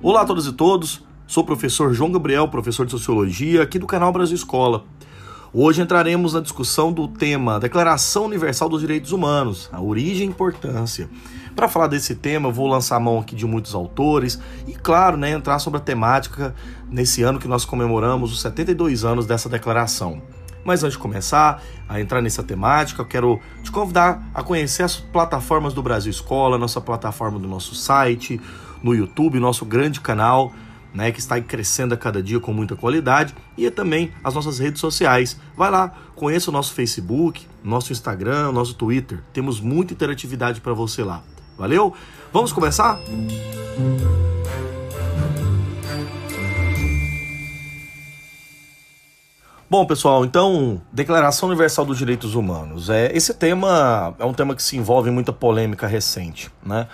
Olá a todos e todos, sou o professor João Gabriel, professor de Sociologia aqui do canal Brasil Escola. Hoje entraremos na discussão do tema Declaração Universal dos Direitos Humanos, a origem e importância. Para falar desse tema, vou lançar a mão aqui de muitos autores e, claro, né, entrar sobre a temática nesse ano que nós comemoramos os 72 anos dessa declaração. Mas antes de começar a entrar nessa temática, eu quero te convidar a conhecer as plataformas do Brasil Escola, nossa plataforma do nosso site, no YouTube, nosso grande canal né, que está crescendo a cada dia com muita qualidade, e também as nossas redes sociais. Vai lá, conheça o nosso Facebook, nosso Instagram, nosso Twitter. Temos muita interatividade para você lá. Valeu? Vamos começar? Bom, pessoal, então, Declaração Universal dos Direitos Humanos. É, esse tema é um tema que se envolve em muita polêmica recente, né?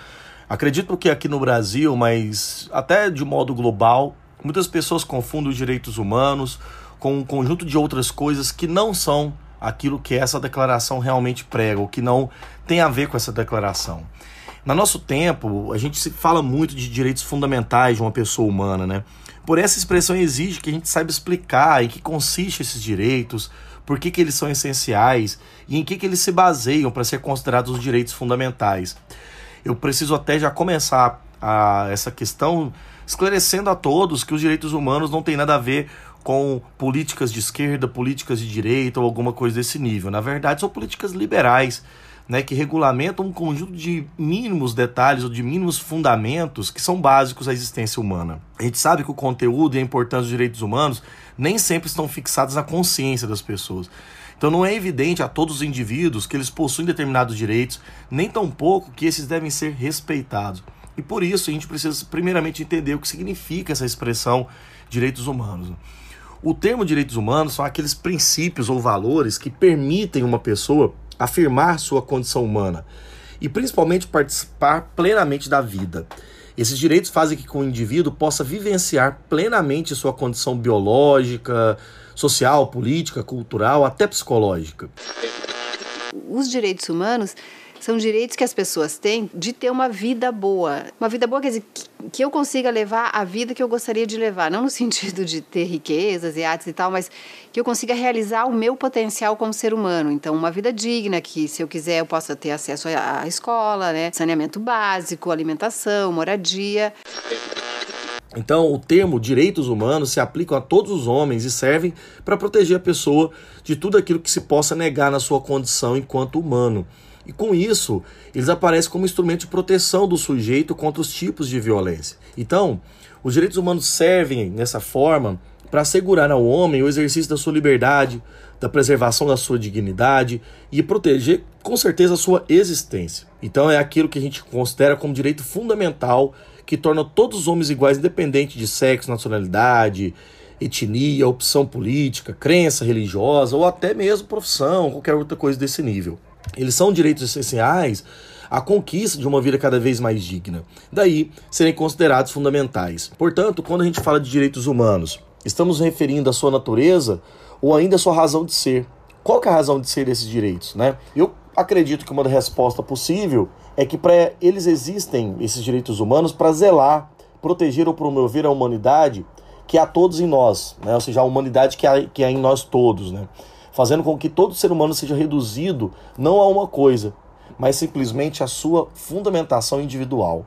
Acredito que aqui no Brasil, mas até de modo global, muitas pessoas confundem os direitos humanos com um conjunto de outras coisas que não são aquilo que essa declaração realmente prega, ou que não tem a ver com essa declaração. No nosso tempo, a gente se fala muito de direitos fundamentais de uma pessoa humana, né? Por essa expressão exige que a gente saiba explicar em que consiste esses direitos, por que, que eles são essenciais e em que, que eles se baseiam para ser considerados os direitos fundamentais eu preciso até já começar a, essa questão esclarecendo a todos que os direitos humanos não tem nada a ver com políticas de esquerda, políticas de direita ou alguma coisa desse nível. Na verdade, são políticas liberais, né, que regulamentam um conjunto de mínimos detalhes ou de mínimos fundamentos que são básicos à existência humana. A gente sabe que o conteúdo e a importância dos direitos humanos nem sempre estão fixados na consciência das pessoas. Então não é evidente a todos os indivíduos que eles possuem determinados direitos, nem tampouco que esses devem ser respeitados. E por isso a gente precisa primeiramente entender o que significa essa expressão direitos humanos. O termo direitos humanos são aqueles princípios ou valores que permitem uma pessoa afirmar sua condição humana e principalmente participar plenamente da vida. Esses direitos fazem que o indivíduo possa vivenciar plenamente sua condição biológica, social, política, cultural, até psicológica. Os direitos humanos são direitos que as pessoas têm de ter uma vida boa. Uma vida boa quer dizer que eu consiga levar a vida que eu gostaria de levar, não no sentido de ter riquezas e artes e tal, mas que eu consiga realizar o meu potencial como ser humano. Então, uma vida digna, que se eu quiser eu possa ter acesso à escola, né, saneamento básico, alimentação, moradia. Então, o termo direitos humanos se aplica a todos os homens e servem para proteger a pessoa de tudo aquilo que se possa negar na sua condição enquanto humano. E com isso, eles aparecem como instrumento de proteção do sujeito contra os tipos de violência. Então, os direitos humanos servem nessa forma para assegurar ao homem o exercício da sua liberdade, da preservação da sua dignidade e proteger com certeza a sua existência. Então é aquilo que a gente considera como direito fundamental que torna todos os homens iguais, independente de sexo, nacionalidade, etnia, opção política, crença religiosa ou até mesmo profissão, qualquer outra coisa desse nível. Eles são direitos essenciais à conquista de uma vida cada vez mais digna. Daí serem considerados fundamentais. Portanto, quando a gente fala de direitos humanos, estamos referindo à sua natureza ou ainda à sua razão de ser. Qual é a razão de ser desses direitos, né? Eu acredito que uma resposta possível é que para eles existem esses direitos humanos para zelar, proteger ou promover a humanidade que há todos em nós, né? ou seja, a humanidade que há, que há em nós todos, né? Fazendo com que todo ser humano seja reduzido não a uma coisa, mas simplesmente a sua fundamentação individual.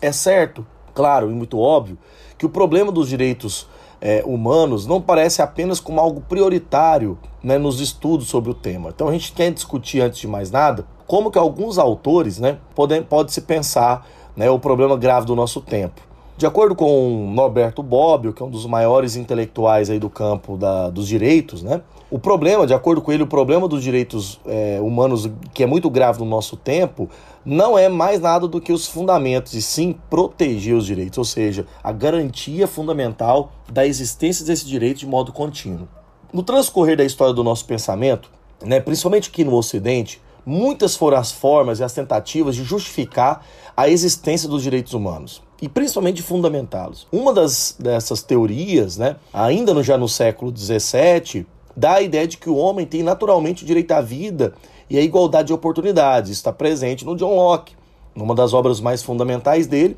É certo, claro e muito óbvio, que o problema dos direitos é, humanos não parece apenas como algo prioritário né, nos estudos sobre o tema. Então a gente quer discutir, antes de mais nada, como que alguns autores né, podem, pode se pensar né, o problema grave do nosso tempo. De acordo com Norberto Bobbio, que é um dos maiores intelectuais aí do campo da, dos direitos, né, o problema, de acordo com ele, o problema dos direitos é, humanos, que é muito grave no nosso tempo, não é mais nada do que os fundamentos, e sim proteger os direitos, ou seja, a garantia fundamental da existência desse direito de modo contínuo. No transcorrer da história do nosso pensamento, né, principalmente aqui no Ocidente, muitas foram as formas e as tentativas de justificar a existência dos direitos humanos e principalmente fundamentá-los. Uma das, dessas teorias, né, ainda no, já no século XVII, dá a ideia de que o homem tem naturalmente o direito à vida e a igualdade de oportunidades. Está presente no John Locke, numa das obras mais fundamentais dele,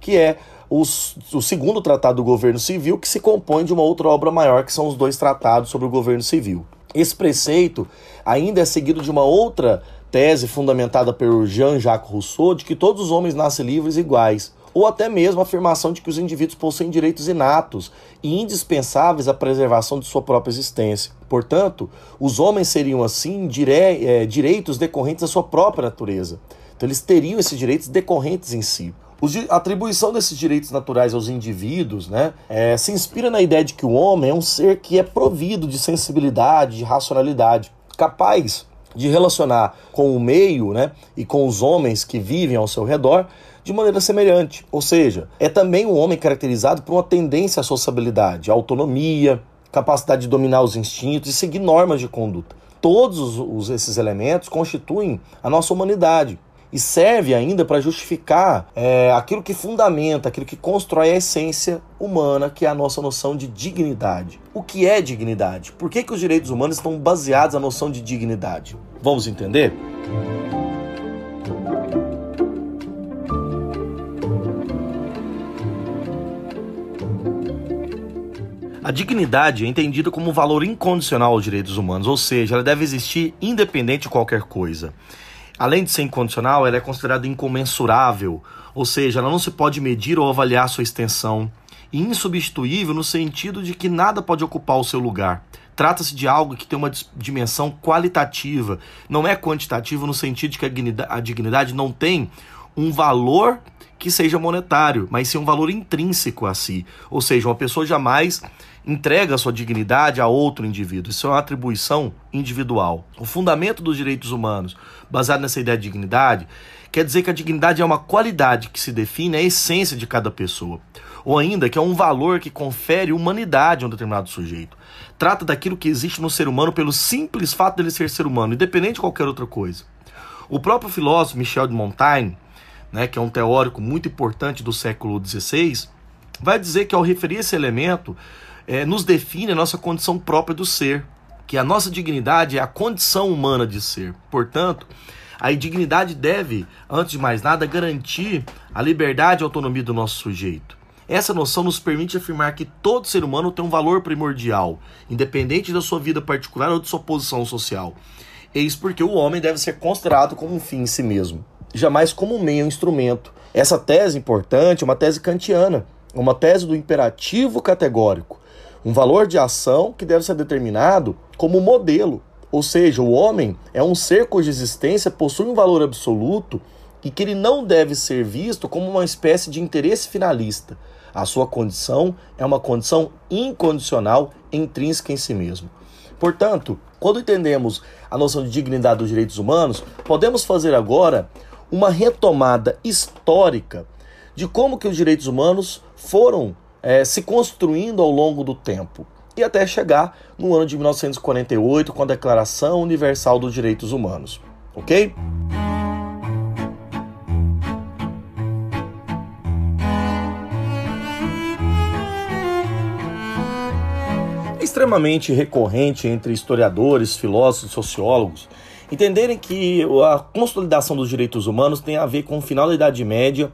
que é o, o segundo tratado do governo civil, que se compõe de uma outra obra maior, que são os dois tratados sobre o governo civil. Esse preceito ainda é seguido de uma outra tese fundamentada por Jean-Jacques Rousseau de que todos os homens nascem livres e iguais, ou até mesmo a afirmação de que os indivíduos possuem direitos inatos e indispensáveis à preservação de sua própria existência. Portanto, os homens seriam assim dire é, direitos decorrentes da sua própria natureza. Então, eles teriam esses direitos decorrentes em si. A atribuição desses direitos naturais aos indivíduos né, é, se inspira na ideia de que o homem é um ser que é provido de sensibilidade, de racionalidade, capaz de relacionar com o meio né, e com os homens que vivem ao seu redor de maneira semelhante. Ou seja, é também um homem caracterizado por uma tendência à sociabilidade, à autonomia, capacidade de dominar os instintos e seguir normas de conduta. Todos os, esses elementos constituem a nossa humanidade e serve ainda para justificar é, aquilo que fundamenta, aquilo que constrói a essência humana, que é a nossa noção de dignidade. O que é dignidade? Por que, que os direitos humanos estão baseados na noção de dignidade? Vamos entender? A dignidade é entendida como um valor incondicional aos direitos humanos, ou seja, ela deve existir independente de qualquer coisa. Além de ser incondicional, ela é considerada incomensurável, ou seja, ela não se pode medir ou avaliar sua extensão, e insubstituível no sentido de que nada pode ocupar o seu lugar. Trata-se de algo que tem uma dimensão qualitativa, não é quantitativa no sentido de que a dignidade não tem um valor que seja monetário, mas sim um valor intrínseco a si. Ou seja, uma pessoa jamais entrega sua dignidade a outro indivíduo. Isso é uma atribuição individual. O fundamento dos direitos humanos, baseado nessa ideia de dignidade, quer dizer que a dignidade é uma qualidade que se define a essência de cada pessoa, ou ainda que é um valor que confere humanidade a um determinado sujeito. Trata daquilo que existe no ser humano pelo simples fato dele ser ser humano, independente de qualquer outra coisa. O próprio filósofo Michel de Montaigne, né, que é um teórico muito importante do século XVI, vai dizer que ao referir esse elemento, é, nos define a nossa condição própria do ser, que a nossa dignidade é a condição humana de ser. Portanto, a dignidade deve, antes de mais nada, garantir a liberdade e autonomia do nosso sujeito. Essa noção nos permite afirmar que todo ser humano tem um valor primordial, independente da sua vida particular ou de sua posição social. Eis porque o homem deve ser considerado como um fim em si mesmo, jamais como um meio, um instrumento. Essa tese importante é uma tese kantiana, uma tese do imperativo categórico, um valor de ação que deve ser determinado como modelo. Ou seja, o homem é um ser cuja existência possui um valor absoluto e que ele não deve ser visto como uma espécie de interesse finalista. A sua condição é uma condição incondicional, intrínseca em si mesmo. Portanto, quando entendemos a noção de dignidade dos direitos humanos, podemos fazer agora uma retomada histórica de como que os direitos humanos foram é, se construindo ao longo do tempo e até chegar no ano de 1948 com a Declaração Universal dos Direitos Humanos. Ok? Extremamente recorrente entre historiadores, filósofos, sociólogos entenderem que a consolidação dos direitos humanos tem a ver com o final da Idade Média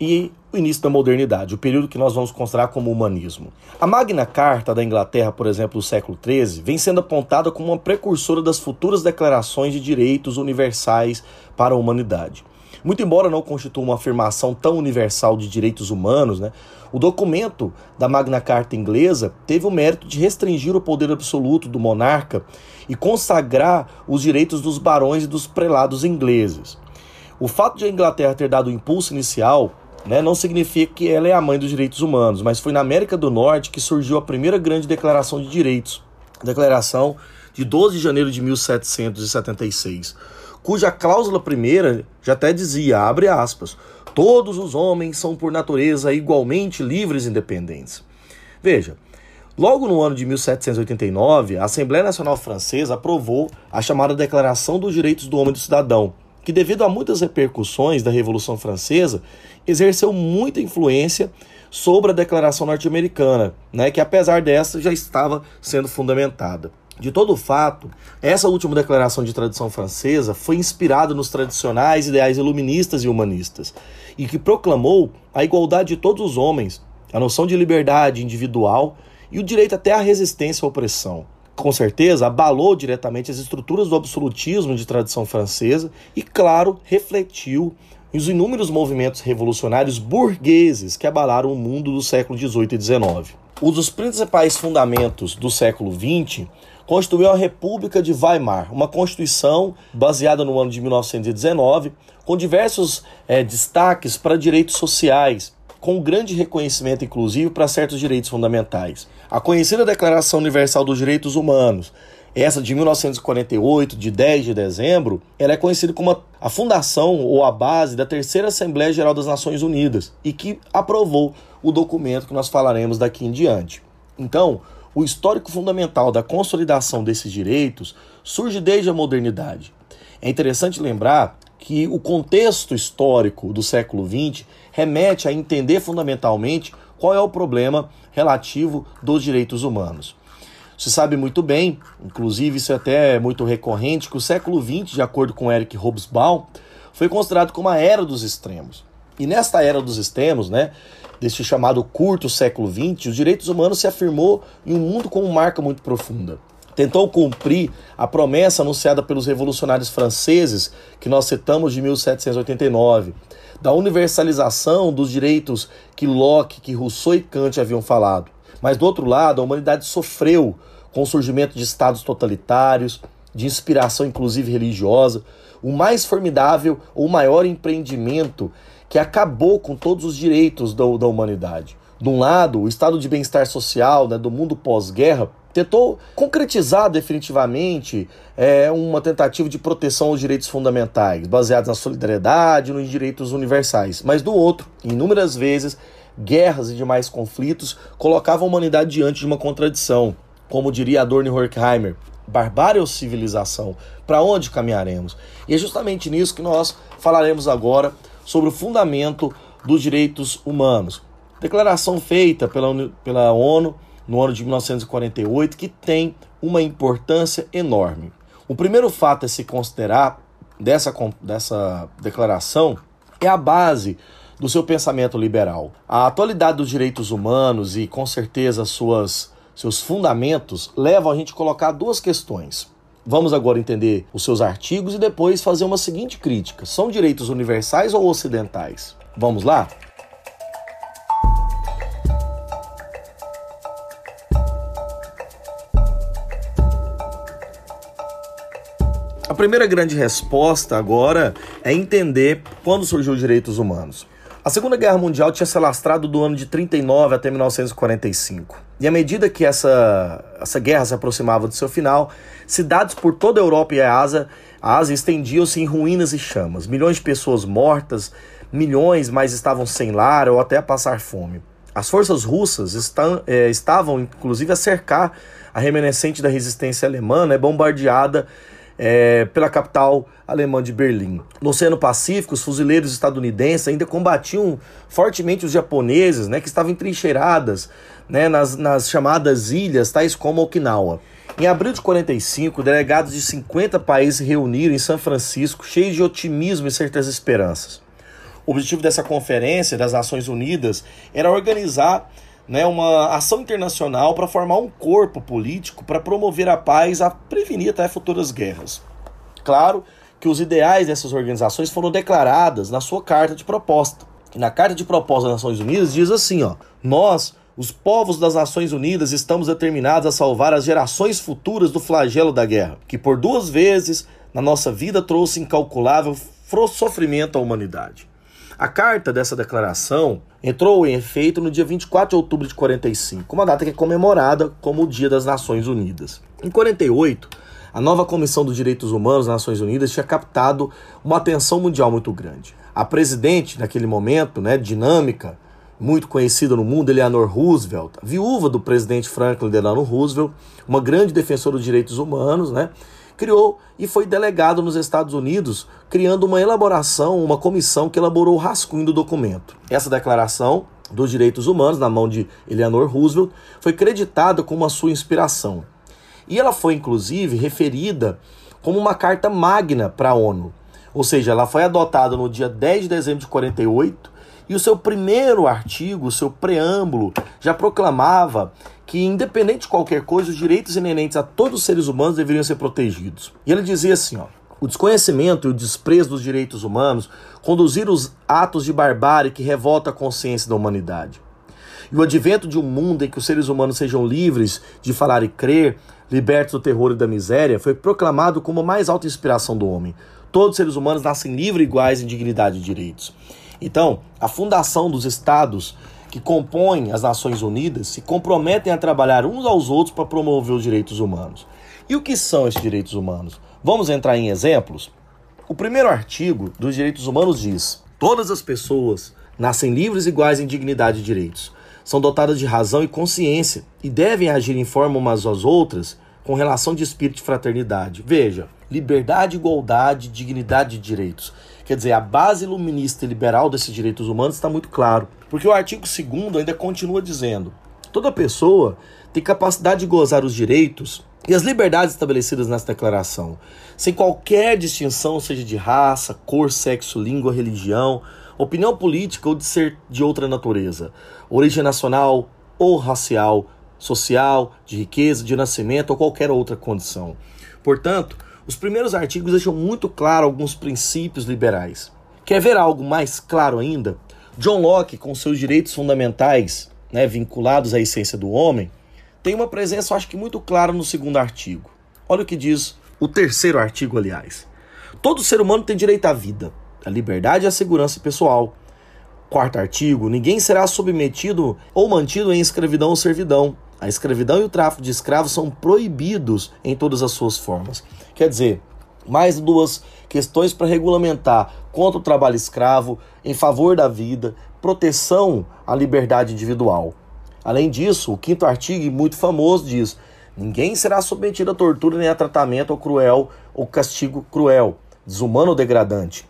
e o início da modernidade, o período que nós vamos considerar como humanismo. A Magna Carta da Inglaterra, por exemplo, do século XIII, vem sendo apontada como uma precursora das futuras declarações de direitos universais para a humanidade. Muito embora não constitua uma afirmação tão universal de direitos humanos, né, o documento da Magna Carta inglesa teve o mérito de restringir o poder absoluto do monarca e consagrar os direitos dos barões e dos prelados ingleses. O fato de a Inglaterra ter dado o impulso inicial né, não significa que ela é a mãe dos direitos humanos, mas foi na América do Norte que surgiu a primeira grande declaração de direitos, Declaração de 12 de janeiro de 1776, cuja cláusula primeira já até dizia, abre aspas, todos os homens são por natureza igualmente livres e independentes. Veja, logo no ano de 1789, a Assembleia Nacional Francesa aprovou a chamada Declaração dos Direitos do Homem e do Cidadão, que, devido a muitas repercussões da Revolução Francesa, exerceu muita influência sobre a Declaração Norte-Americana, né, que apesar dessa já estava sendo fundamentada. De todo fato, essa última declaração de tradição francesa foi inspirada nos tradicionais ideais iluministas e humanistas, e que proclamou a igualdade de todos os homens, a noção de liberdade individual e o direito até à resistência à opressão. Com certeza, abalou diretamente as estruturas do absolutismo de tradição francesa e, claro, refletiu os inúmeros movimentos revolucionários burgueses que abalaram o mundo do século XVIII e XIX. Um dos principais fundamentos do século XX constituiu a República de Weimar, uma constituição baseada no ano de 1919, com diversos é, destaques para direitos sociais, com grande reconhecimento, inclusive, para certos direitos fundamentais. A conhecida Declaração Universal dos Direitos Humanos, essa de 1948, de 10 de dezembro, ela é conhecida como a fundação ou a base da Terceira Assembleia Geral das Nações Unidas e que aprovou o documento que nós falaremos daqui em diante. Então, o histórico fundamental da consolidação desses direitos surge desde a modernidade. É interessante lembrar que o contexto histórico do século XX remete a entender fundamentalmente qual é o problema relativo dos direitos humanos. Se sabe muito bem, inclusive isso é até muito recorrente, que o século XX, de acordo com Eric Hobsbawm, foi considerado como a era dos extremos. E nesta era dos extremos, né, deste chamado curto século XX, os direitos humanos se afirmou em um mundo com uma marca muito profunda. Tentou cumprir a promessa anunciada pelos revolucionários franceses, que nós citamos de 1789, da universalização dos direitos que Locke, que Rousseau e Kant haviam falado. Mas do outro lado, a humanidade sofreu com o surgimento de estados totalitários, de inspiração inclusive religiosa, o mais formidável ou maior empreendimento que acabou com todos os direitos da, da humanidade. De um lado, o estado de bem-estar social né, do mundo pós-guerra tentou concretizar definitivamente é, uma tentativa de proteção aos direitos fundamentais, baseados na solidariedade nos direitos universais. Mas do outro, inúmeras vezes, guerras e demais conflitos colocavam a humanidade diante de uma contradição. Como diria Adorno Horkheimer, barbárie ou civilização? Para onde caminharemos? E é justamente nisso que nós falaremos agora sobre o fundamento dos direitos humanos. Declaração feita pela, pela ONU no ano de 1948 que tem uma importância enorme. O primeiro fato a se considerar dessa, dessa declaração é a base do seu pensamento liberal. A atualidade dos direitos humanos e, com certeza, suas, seus fundamentos levam a gente a colocar duas questões. Vamos agora entender os seus artigos e depois fazer uma seguinte crítica: são direitos universais ou ocidentais? Vamos lá? A primeira grande resposta agora é entender quando surgiu os direitos humanos. A Segunda Guerra Mundial tinha se alastrado do ano de 39 até 1945. E à medida que essa, essa guerra se aproximava do seu final, cidades por toda a Europa e a Ásia, a Ásia estendiam-se em ruínas e chamas. Milhões de pessoas mortas, milhões mais estavam sem lar ou até a passar fome. As forças russas está, é, estavam, inclusive, a cercar a remanescente da resistência alemã, né, bombardeada é, pela capital alemã de Berlim. No Oceano Pacífico, os fuzileiros estadunidenses ainda combatiam fortemente os japoneses, né, que estavam entrincheiradas né, nas, nas chamadas ilhas, tais como Okinawa. Em abril de 45, delegados de 50 países se reuniram em São Francisco, cheios de otimismo e certas esperanças. O objetivo dessa conferência das Nações Unidas era organizar né, uma ação internacional para formar um corpo político para promover a paz, a prevenir até futuras guerras. Claro que os ideais dessas organizações foram declaradas na sua carta de proposta. E na carta de proposta das Nações Unidas diz assim, ó: "Nós, os povos das Nações Unidas, estamos determinados a salvar as gerações futuras do flagelo da guerra, que por duas vezes na nossa vida trouxe incalculável sofrimento à humanidade." A carta dessa declaração entrou em efeito no dia 24 de outubro de 45, uma data que é comemorada como o Dia das Nações Unidas. Em 48, a nova Comissão dos Direitos Humanos das Nações Unidas tinha captado uma atenção mundial muito grande. A presidente, naquele momento, né, dinâmica, muito conhecida no mundo, Eleanor Roosevelt, viúva do presidente Franklin Delano Roosevelt, uma grande defensora dos direitos humanos, né, criou e foi delegado nos Estados Unidos, criando uma elaboração, uma comissão que elaborou o rascunho do documento. Essa declaração dos direitos humanos, na mão de Eleanor Roosevelt, foi creditada como a sua inspiração. E ela foi, inclusive, referida como uma carta magna para a ONU. Ou seja, ela foi adotada no dia 10 de dezembro de 48 e o seu primeiro artigo, o seu preâmbulo, já proclamava que, independente de qualquer coisa, os direitos inerentes a todos os seres humanos deveriam ser protegidos. E ele dizia assim: ó, o desconhecimento e o desprezo dos direitos humanos conduziram os atos de barbárie que revolta a consciência da humanidade. E o advento de um mundo em que os seres humanos sejam livres de falar e crer, libertos do terror e da miséria, foi proclamado como a mais alta inspiração do homem. Todos os seres humanos nascem livres iguais em dignidade e direitos. Então, a fundação dos estados que compõem as Nações Unidas se comprometem a trabalhar uns aos outros para promover os direitos humanos. E o que são esses direitos humanos? Vamos entrar em exemplos? O primeiro artigo dos direitos humanos diz: todas as pessoas nascem livres iguais em dignidade e direitos. São dotadas de razão e consciência e devem agir em forma umas às outras com relação de espírito de fraternidade. Veja, liberdade, igualdade, dignidade e direitos. Quer dizer, a base iluminista e liberal desses direitos humanos está muito claro. Porque o artigo 2 ainda continua dizendo: toda pessoa tem capacidade de gozar os direitos e as liberdades estabelecidas nessa declaração, sem qualquer distinção, seja de raça, cor, sexo, língua, religião, opinião política ou de ser de outra natureza, origem nacional ou racial, social, de riqueza, de nascimento ou qualquer outra condição. Portanto, os primeiros artigos deixam muito claro alguns princípios liberais. Quer ver algo mais claro ainda? John Locke, com seus direitos fundamentais né, vinculados à essência do homem, tem uma presença, acho que muito clara no segundo artigo. Olha o que diz o terceiro artigo, aliás. Todo ser humano tem direito à vida, à liberdade e à segurança pessoal. Quarto artigo: ninguém será submetido ou mantido em escravidão ou servidão. A escravidão e o tráfico de escravos são proibidos em todas as suas formas. Quer dizer, mais duas questões para regulamentar contra o trabalho escravo, em favor da vida, proteção à liberdade individual. Além disso, o quinto artigo, muito famoso, diz: ninguém será submetido a tortura nem a tratamento ou cruel ou castigo cruel, desumano ou degradante.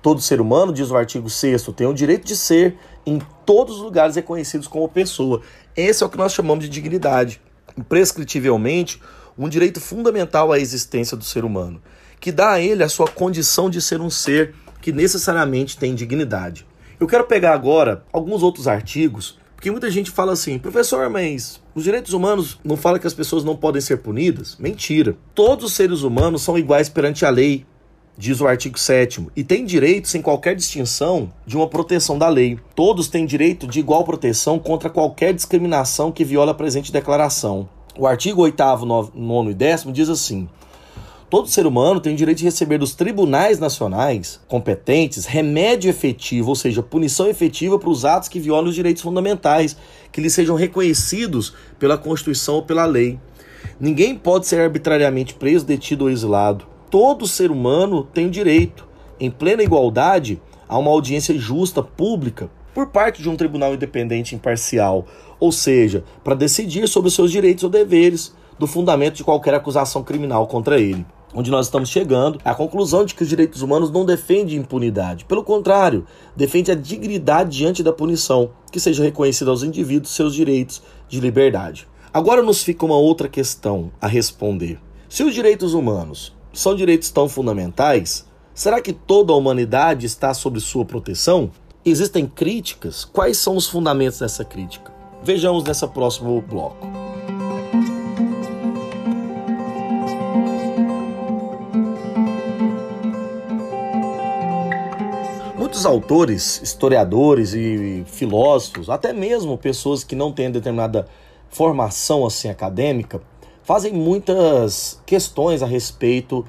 Todo ser humano, diz o artigo 6, tem o direito de ser em todos os lugares reconhecidos como pessoa. Esse é o que nós chamamos de dignidade. Imprescritivelmente, um direito fundamental à existência do ser humano, que dá a ele a sua condição de ser um ser que necessariamente tem dignidade. Eu quero pegar agora alguns outros artigos, porque muita gente fala assim, professor, mas os direitos humanos não fala que as pessoas não podem ser punidas? Mentira. Todos os seres humanos são iguais perante a lei, diz o artigo 7 e tem direito, sem qualquer distinção, de uma proteção da lei. Todos têm direito de igual proteção contra qualquer discriminação que viola a presente declaração. O artigo 8, 9 e 10 diz assim: Todo ser humano tem direito de receber dos tribunais nacionais competentes remédio efetivo, ou seja, punição efetiva para os atos que violam os direitos fundamentais, que lhes sejam reconhecidos pela Constituição ou pela lei. Ninguém pode ser arbitrariamente preso, detido ou exilado todo ser humano tem direito, em plena igualdade, a uma audiência justa, pública, por parte de um tribunal independente imparcial, ou seja, para decidir sobre os seus direitos ou deveres, do fundamento de qualquer acusação criminal contra ele. Onde nós estamos chegando à conclusão de que os direitos humanos não defendem impunidade. Pelo contrário, defende a dignidade diante da punição, que seja reconhecida aos indivíduos seus direitos de liberdade. Agora nos fica uma outra questão a responder. Se os direitos humanos são direitos tão fundamentais? Será que toda a humanidade está sob sua proteção? Existem críticas? Quais são os fundamentos dessa crítica? Vejamos nessa próximo bloco. Muitos autores, historiadores e filósofos, até mesmo pessoas que não têm determinada formação assim acadêmica, fazem muitas questões a respeito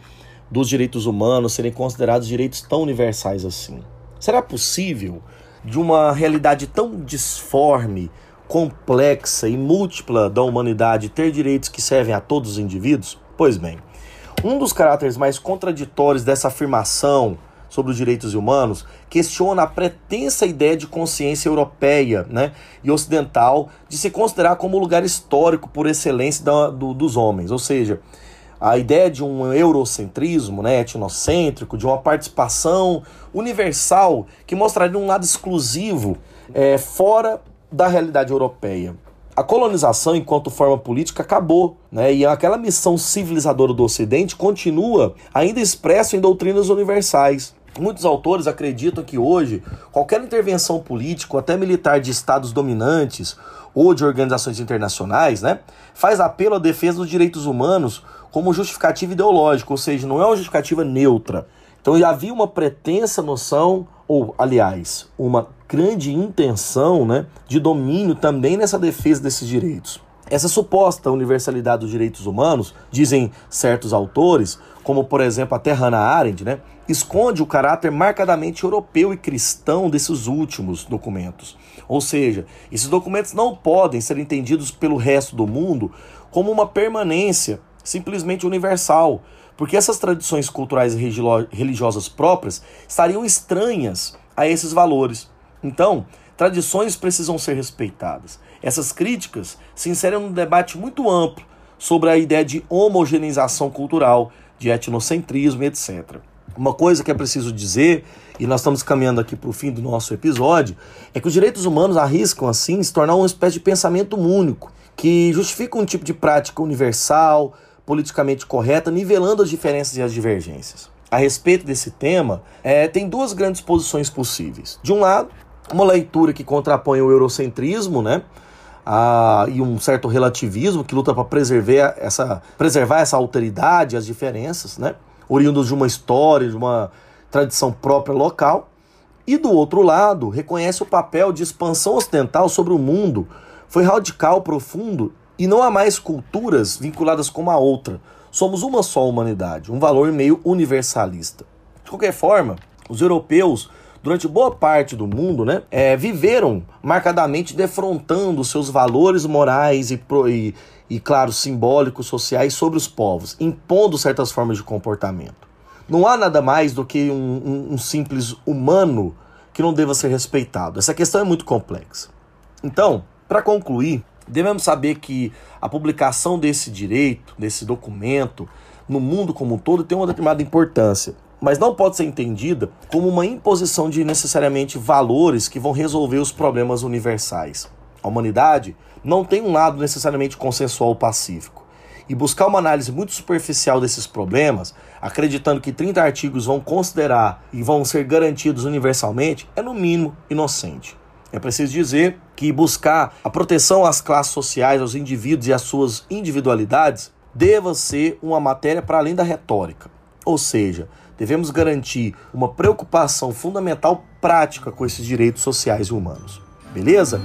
dos direitos humanos serem considerados direitos tão universais assim. Será possível de uma realidade tão disforme, complexa e múltipla da humanidade ter direitos que servem a todos os indivíduos? Pois bem, um dos caráteres mais contraditórios dessa afirmação sobre os direitos humanos questiona a pretensa ideia de consciência europeia né, e ocidental de se considerar como lugar histórico por excelência da, do, dos homens. Ou seja, a ideia de um eurocentrismo né, etnocêntrico, de uma participação universal que mostraria um lado exclusivo é, fora da realidade europeia. A colonização, enquanto forma política, acabou, né? E aquela missão civilizadora do Ocidente continua ainda expressa em doutrinas universais. Muitos autores acreditam que hoje qualquer intervenção política até militar de estados dominantes ou de organizações internacionais, né, faz apelo à defesa dos direitos humanos como justificativa ideológica, ou seja, não é uma justificativa neutra. Então já havia uma pretensa noção, ou aliás, uma grande intenção né, de domínio também nessa defesa desses direitos. Essa suposta universalidade dos direitos humanos, dizem certos autores, como por exemplo até Hannah Arendt, né, esconde o caráter marcadamente europeu e cristão desses últimos documentos. Ou seja, esses documentos não podem ser entendidos pelo resto do mundo como uma permanência simplesmente universal, porque essas tradições culturais e religiosas próprias estariam estranhas a esses valores. Então, tradições precisam ser respeitadas. Essas críticas se inserem num debate muito amplo sobre a ideia de homogeneização cultural, de etnocentrismo, etc. Uma coisa que é preciso dizer, e nós estamos caminhando aqui para o fim do nosso episódio, é que os direitos humanos arriscam, assim, se tornar uma espécie de pensamento único, que justifica um tipo de prática universal, politicamente correta, nivelando as diferenças e as divergências. A respeito desse tema, é, tem duas grandes posições possíveis. De um lado, uma leitura que contrapõe o eurocentrismo, né? Ah, e um certo relativismo que luta para preservar essa, preservar essa alteridade, as diferenças, né? Oriundos de uma história, de uma tradição própria local. E do outro lado, reconhece o papel de expansão ocidental sobre o mundo. Foi radical, profundo e não há mais culturas vinculadas com a outra. Somos uma só humanidade, um valor meio universalista. De qualquer forma, os europeus, durante boa parte do mundo, né, é, viveram marcadamente defrontando seus valores morais e, e, e, claro, simbólicos, sociais sobre os povos, impondo certas formas de comportamento. Não há nada mais do que um, um, um simples humano que não deva ser respeitado. Essa questão é muito complexa. Então, para concluir, Devemos saber que a publicação desse direito, desse documento, no mundo como um todo, tem uma determinada importância, mas não pode ser entendida como uma imposição de necessariamente valores que vão resolver os problemas universais. A humanidade não tem um lado necessariamente consensual ou pacífico. E buscar uma análise muito superficial desses problemas, acreditando que 30 artigos vão considerar e vão ser garantidos universalmente, é no mínimo inocente. É preciso dizer que buscar a proteção às classes sociais, aos indivíduos e às suas individualidades deva ser uma matéria para além da retórica. Ou seja, devemos garantir uma preocupação fundamental prática com esses direitos sociais e humanos. Beleza?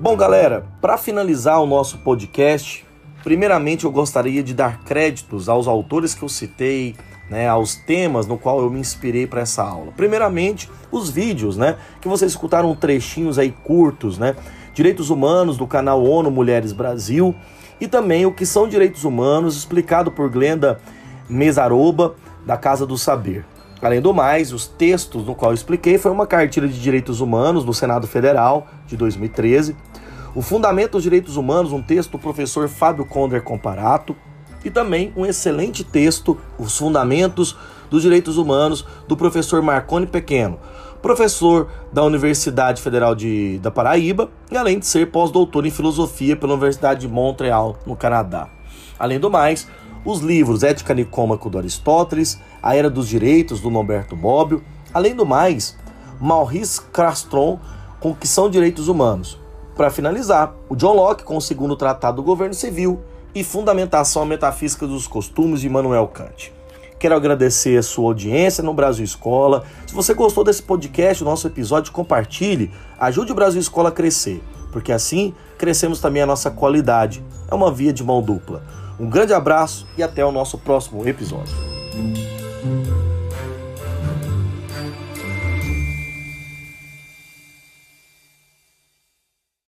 Bom, galera, para finalizar o nosso podcast, Primeiramente, eu gostaria de dar créditos aos autores que eu citei, né, aos temas no qual eu me inspirei para essa aula. Primeiramente, os vídeos, né, que vocês escutaram trechinhos aí curtos, né, direitos humanos do canal ONU Mulheres Brasil e também o que são direitos humanos explicado por Glenda Mesaroba da Casa do Saber. Além do mais, os textos no qual eu expliquei foi uma cartilha de direitos humanos do Senado Federal de 2013 o Fundamento dos Direitos Humanos, um texto do professor Fábio Conder Comparato, e também um excelente texto, Os Fundamentos dos Direitos Humanos, do professor Marconi Pequeno, professor da Universidade Federal de, da Paraíba e além de ser pós-doutor em filosofia pela Universidade de Montreal, no Canadá. Além do mais, os livros Ética Nicômaco do Aristóteles, A Era dos Direitos do Norberto Bobbio, além do mais, Maurice Crastron, com que são direitos humanos, para finalizar, o John Locke com o segundo tratado do governo civil e fundamentação metafísica dos costumes de Immanuel Kant. Quero agradecer a sua audiência no Brasil Escola. Se você gostou desse podcast, nosso episódio, compartilhe. Ajude o Brasil Escola a crescer, porque assim crescemos também a nossa qualidade. É uma via de mão dupla. Um grande abraço e até o nosso próximo episódio.